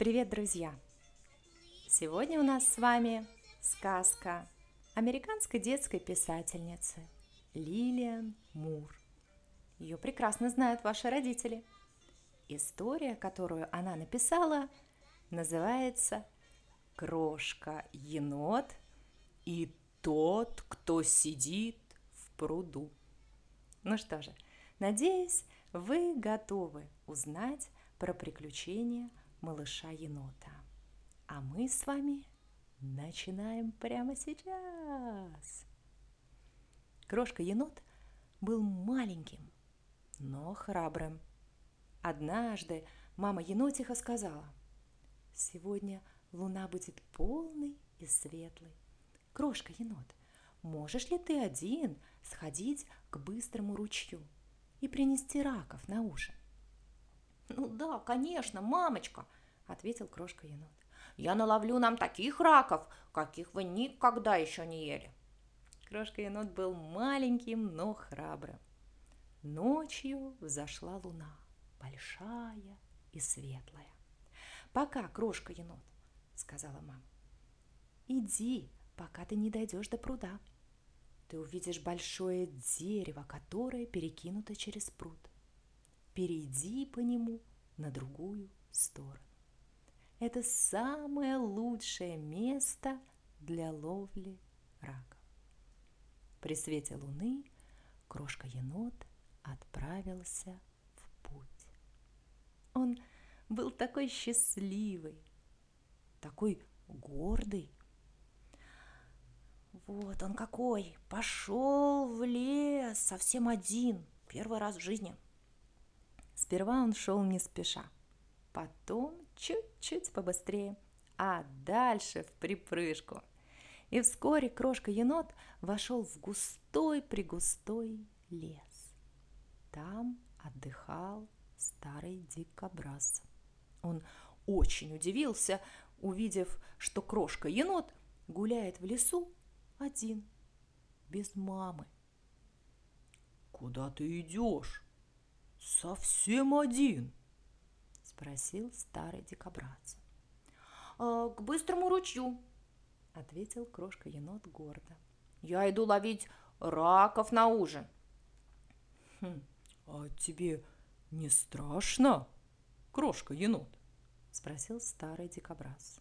Привет, друзья! Сегодня у нас с вами сказка американской детской писательницы Лилиан Мур. Ее прекрасно знают ваши родители. История, которую она написала, называется «Крошка, енот и тот, кто сидит в пруду». Ну что же, надеюсь, вы готовы узнать про приключения малыша-енота. А мы с вами начинаем прямо сейчас. Крошка-енот был маленьким, но храбрым. Однажды мама енотиха сказала, «Сегодня луна будет полной и светлой. Крошка-енот, можешь ли ты один сходить к быстрому ручью и принести раков на ужин?» «Ну да, конечно, мамочка», — ответил крошка-енот. «Я наловлю нам таких раков, каких вы никогда еще не ели». Крошка-енот был маленьким, но храбрым. Ночью взошла луна, большая и светлая. «Пока, крошка-енот», — сказала мама. «Иди, пока ты не дойдешь до пруда. Ты увидишь большое дерево, которое перекинуто через пруд перейди по нему на другую сторону. Это самое лучшее место для ловли раков. При свете луны крошка-енот отправился в путь. Он был такой счастливый, такой гордый. Вот он какой, пошел в лес совсем один, первый раз в жизни – Сперва он шел не спеша, потом чуть-чуть побыстрее, а дальше в припрыжку. И вскоре крошка-енот вошел в густой-пригустой лес. Там отдыхал старый дикобраз. Он очень удивился, увидев, что крошка-енот гуляет в лесу один, без мамы. «Куда ты идешь?» «Совсем один?» – спросил старый дикобраз. «А, «К быстрому ручью», – ответил крошка-енот гордо. «Я иду ловить раков на ужин». «Хм, а тебе не страшно, крошка-енот?» – спросил старый дикобраз.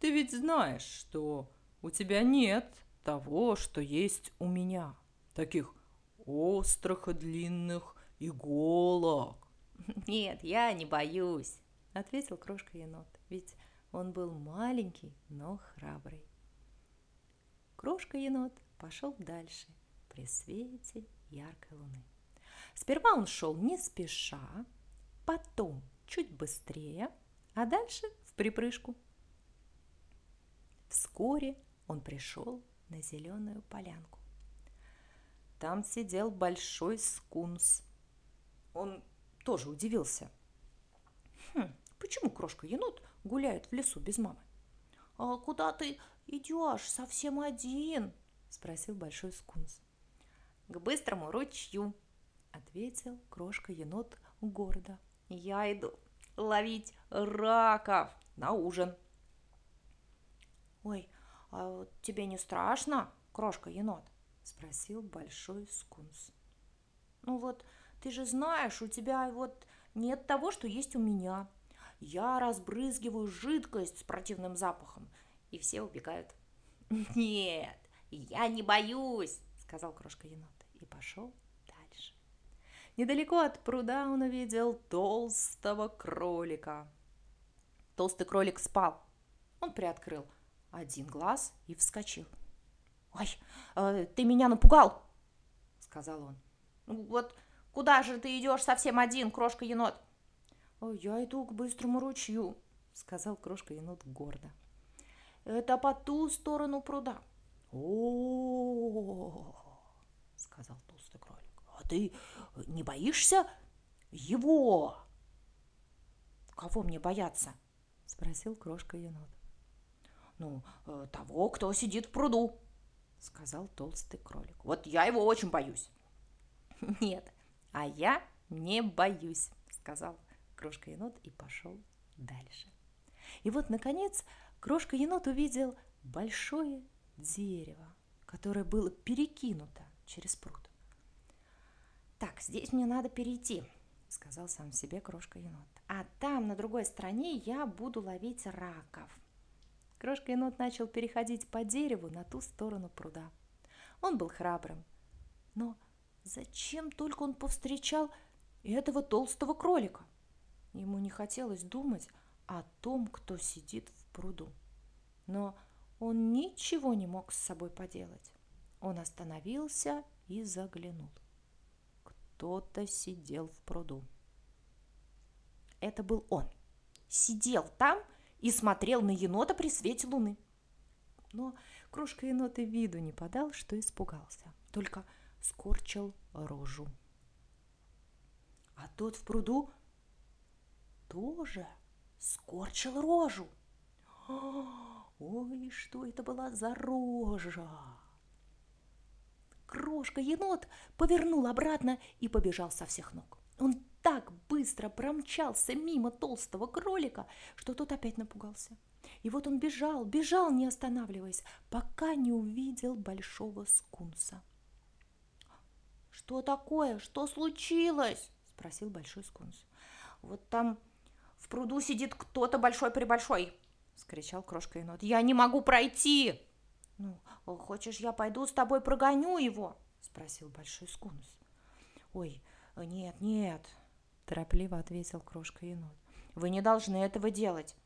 «Ты ведь знаешь, что у тебя нет того, что есть у меня, таких острых и длинных иголок. Нет, я не боюсь, ответил крошка енот, ведь он был маленький, но храбрый. Крошка енот пошел дальше при свете яркой луны. Сперва он шел не спеша, потом чуть быстрее, а дальше в припрыжку. Вскоре он пришел на зеленую полянку. Там сидел большой скунс он тоже удивился. Хм, почему крошка-енот гуляет в лесу без мамы? «А куда ты идешь совсем один?» – спросил большой скунс. «К быстрому ручью», – ответил крошка-енот гордо. «Я иду ловить раков на ужин». «Ой, а тебе не страшно, крошка-енот?» – спросил большой скунс. «Ну вот, ты же знаешь, у тебя вот нет того, что есть у меня. Я разбрызгиваю жидкость с противным запахом, и все убегают. Нет, я не боюсь, сказал крошка енот и пошел дальше. Недалеко от пруда он увидел толстого кролика. Толстый кролик спал. Он приоткрыл один глаз и вскочил. «Ой, э, ты меня напугал!» — сказал он. «Ну вот Куда же ты идешь совсем один, крошка-енот?» «Я иду к быстрому ручью», — сказал крошка-енот гордо. «Это по ту сторону пруда». «О, — сказал толстый кролик, — а ты не боишься его?» «Кого мне бояться?» — спросил крошка-енот. «Ну, э, того, кто сидит в пруду», — сказал толстый кролик. «Вот я его очень боюсь». «Нет, а я не боюсь, сказал крошка енот и пошел дальше. И вот, наконец, крошка-енот увидел большое дерево, которое было перекинуто через пруд. «Так, здесь мне надо перейти», — сказал сам себе крошка-енот. «А там, на другой стороне, я буду ловить раков». Крошка-енот начал переходить по дереву на ту сторону пруда. Он был храбрым. Но зачем только он повстречал этого толстого кролика? Ему не хотелось думать о том, кто сидит в пруду. Но он ничего не мог с собой поделать. Он остановился и заглянул. Кто-то сидел в пруду. Это был он. Сидел там и смотрел на енота при свете луны. Но крошка енота виду не подал, что испугался, только скорчил рожу. А тот в пруду тоже скорчил рожу. Ой, что это была за рожа! Крошка-енот повернул обратно и побежал со всех ног. Он так быстро промчался мимо толстого кролика, что тот опять напугался. И вот он бежал, бежал, не останавливаясь, пока не увидел большого скунса. «Что такое? Что случилось?» – спросил большой скунс. «Вот там в пруду сидит кто-то большой-пребольшой!» – скричал крошка енот. «Я не могу пройти!» «Ну, хочешь, я пойду с тобой прогоню его?» – спросил большой скунс. «Ой, нет, нет!» – торопливо ответил крошка енот. «Вы не должны этого делать!»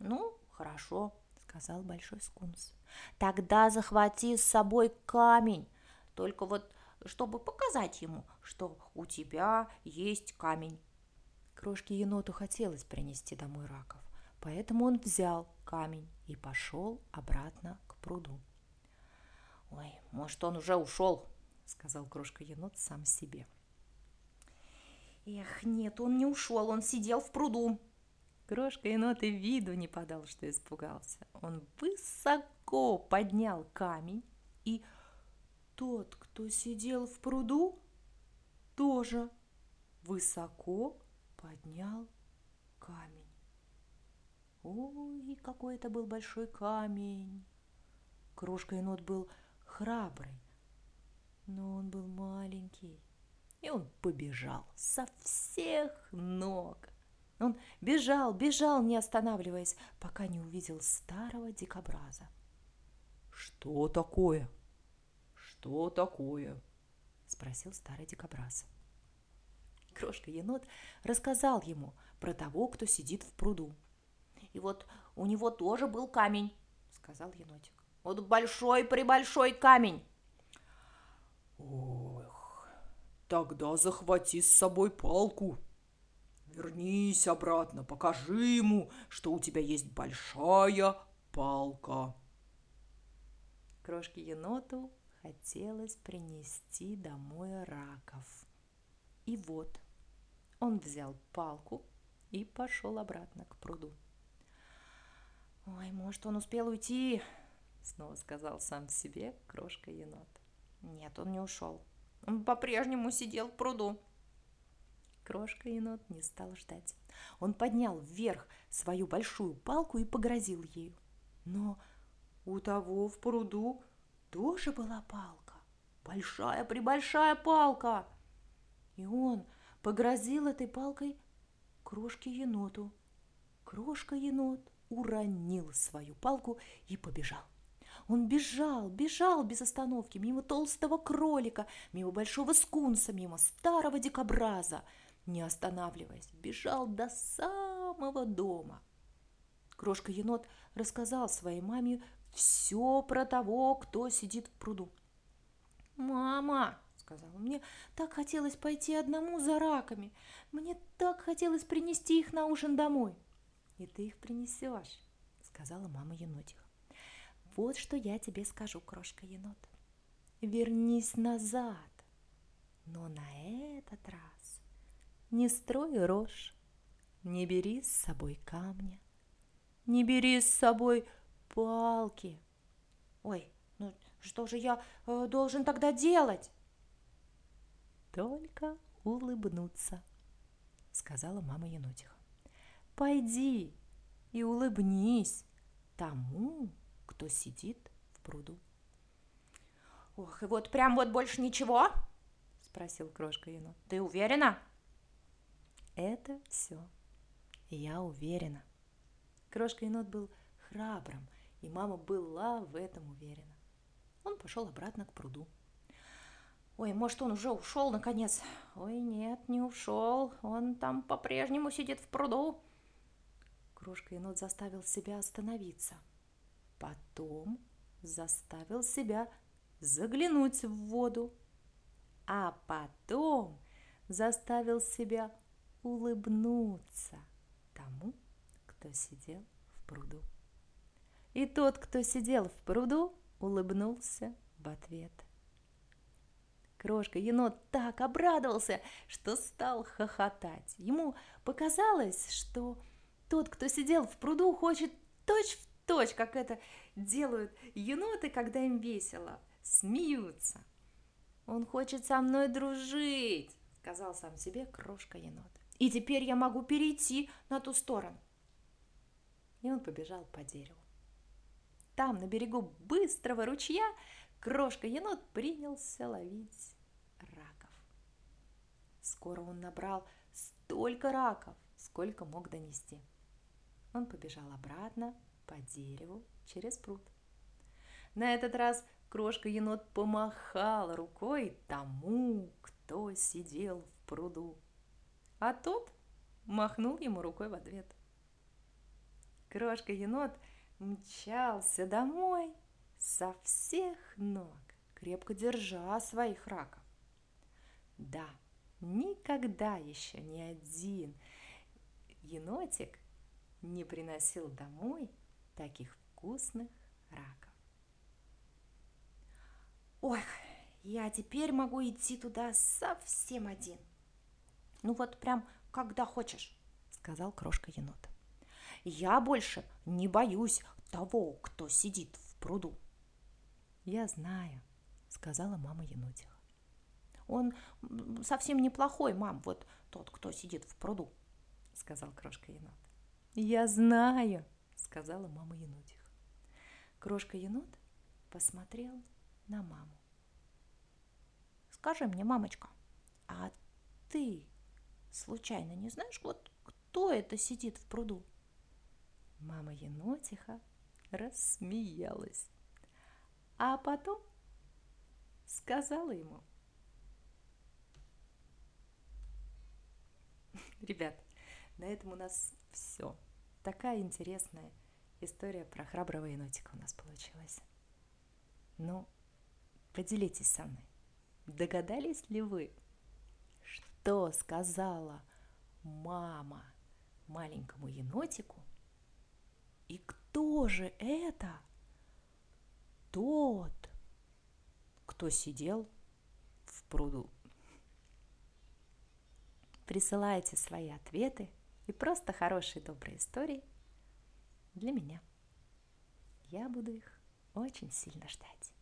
«Ну, хорошо», – сказал большой скунс. «Тогда захвати с собой камень, только вот чтобы показать ему, что у тебя есть камень». Крошке еноту хотелось принести домой раков, поэтому он взял камень и пошел обратно к пруду. «Ой, может, он уже ушел», — сказал крошка-енот сам себе. «Эх, нет, он не ушел, он сидел в пруду». Крошка-енот и виду не подал, что испугался. Он высоко поднял камень, и тот, кто сидел в пруду, тоже высоко поднял камень. Ой, какой это был большой камень! Крошка енот был храбрый, но он был маленький, и он побежал со всех ног. Он бежал, бежал, не останавливаясь, пока не увидел старого дикобраза. «Что такое? Что такое?» – спросил старый дикобраз. Крошка-енот рассказал ему про того, кто сидит в пруду. И вот у него тоже был камень, сказал енотик. Вот большой-пребольшой камень. Ох, тогда захвати с собой палку. Вернись обратно, покажи ему, что у тебя есть большая палка. Крошке еноту хотелось принести домой раков. И вот он взял палку и пошел обратно к пруду. «Ой, может, он успел уйти?» — снова сказал сам себе крошка-енот. «Нет, он не ушел. Он по-прежнему сидел в пруду». Крошка-енот не стал ждать. Он поднял вверх свою большую палку и погрозил ею. Но у того в пруду тоже была палка. Большая-пребольшая палка. И он погрозил этой палкой крошке-еноту. Крошка-енот уронил свою палку и побежал. Он бежал, бежал без остановки, мимо толстого кролика, мимо большого скунса, мимо старого дикобраза, не останавливаясь, бежал до самого дома. Крошка-енот рассказал своей маме все про того, кто сидит в пруду. «Мама!» — сказал мне так хотелось пойти одному за раками. Мне так хотелось принести их на ужин домой и ты их принесешь, сказала мама енотиха. Вот что я тебе скажу, крошка енот. Вернись назад, но на этот раз не строй рожь, не бери с собой камня, не бери с собой палки. Ой, ну что же я э, должен тогда делать? Только улыбнуться, сказала мама енотиха. Пойди, и улыбнись тому, кто сидит в пруду. Ох, и вот прям вот больше ничего? Спросил крошка енот. Ты уверена? Это все. Я уверена. Крошка енот был храбрым, и мама была в этом уверена. Он пошел обратно к пруду. Ой, может, он уже ушел наконец? Ой, нет, не ушел. Он там по-прежнему сидит в пруду. Крошка енот заставил себя остановиться. Потом заставил себя заглянуть в воду. А потом заставил себя улыбнуться тому, кто сидел в пруду. И тот, кто сидел в пруду, улыбнулся в ответ. Крошка енот так обрадовался, что стал хохотать. Ему показалось, что тот, кто сидел в пруду, хочет точь в точь, как это делают еноты, когда им весело, смеются. Он хочет со мной дружить, сказал сам себе крошка енот. И теперь я могу перейти на ту сторону. И он побежал по дереву. Там, на берегу быстрого ручья, крошка-енот принялся ловить раков. Скоро он набрал столько раков, сколько мог донести. Он побежал обратно по дереву через пруд. На этот раз крошка-енот помахал рукой тому, кто сидел в пруду, а тот махнул ему рукой в ответ. Крошка-енот мчался домой со всех ног, крепко держа своих раков. Да, никогда еще ни один енотик не приносил домой таких вкусных раков. Ой, я теперь могу идти туда совсем один. Ну вот прям когда хочешь, сказал крошка енот. Я больше не боюсь того, кто сидит в пруду. Я знаю, сказала мама енотиха. Он совсем неплохой, мам, вот тот, кто сидит в пруду, сказал крошка енот. Я знаю, сказала мама енотиха. Крошка енот посмотрел на маму. Скажи мне, мамочка, а ты случайно не знаешь, вот кто это сидит в пруду? Мама енотиха рассмеялась, а потом сказала ему. Ребят, на этом у нас все. Такая интересная история про храброго енотика у нас получилась. Ну, поделитесь со мной. Догадались ли вы, что сказала мама маленькому енотику – и кто же это? Тот, кто сидел в пруду. Присылайте свои ответы и просто хорошие добрые истории для меня. Я буду их очень сильно ждать.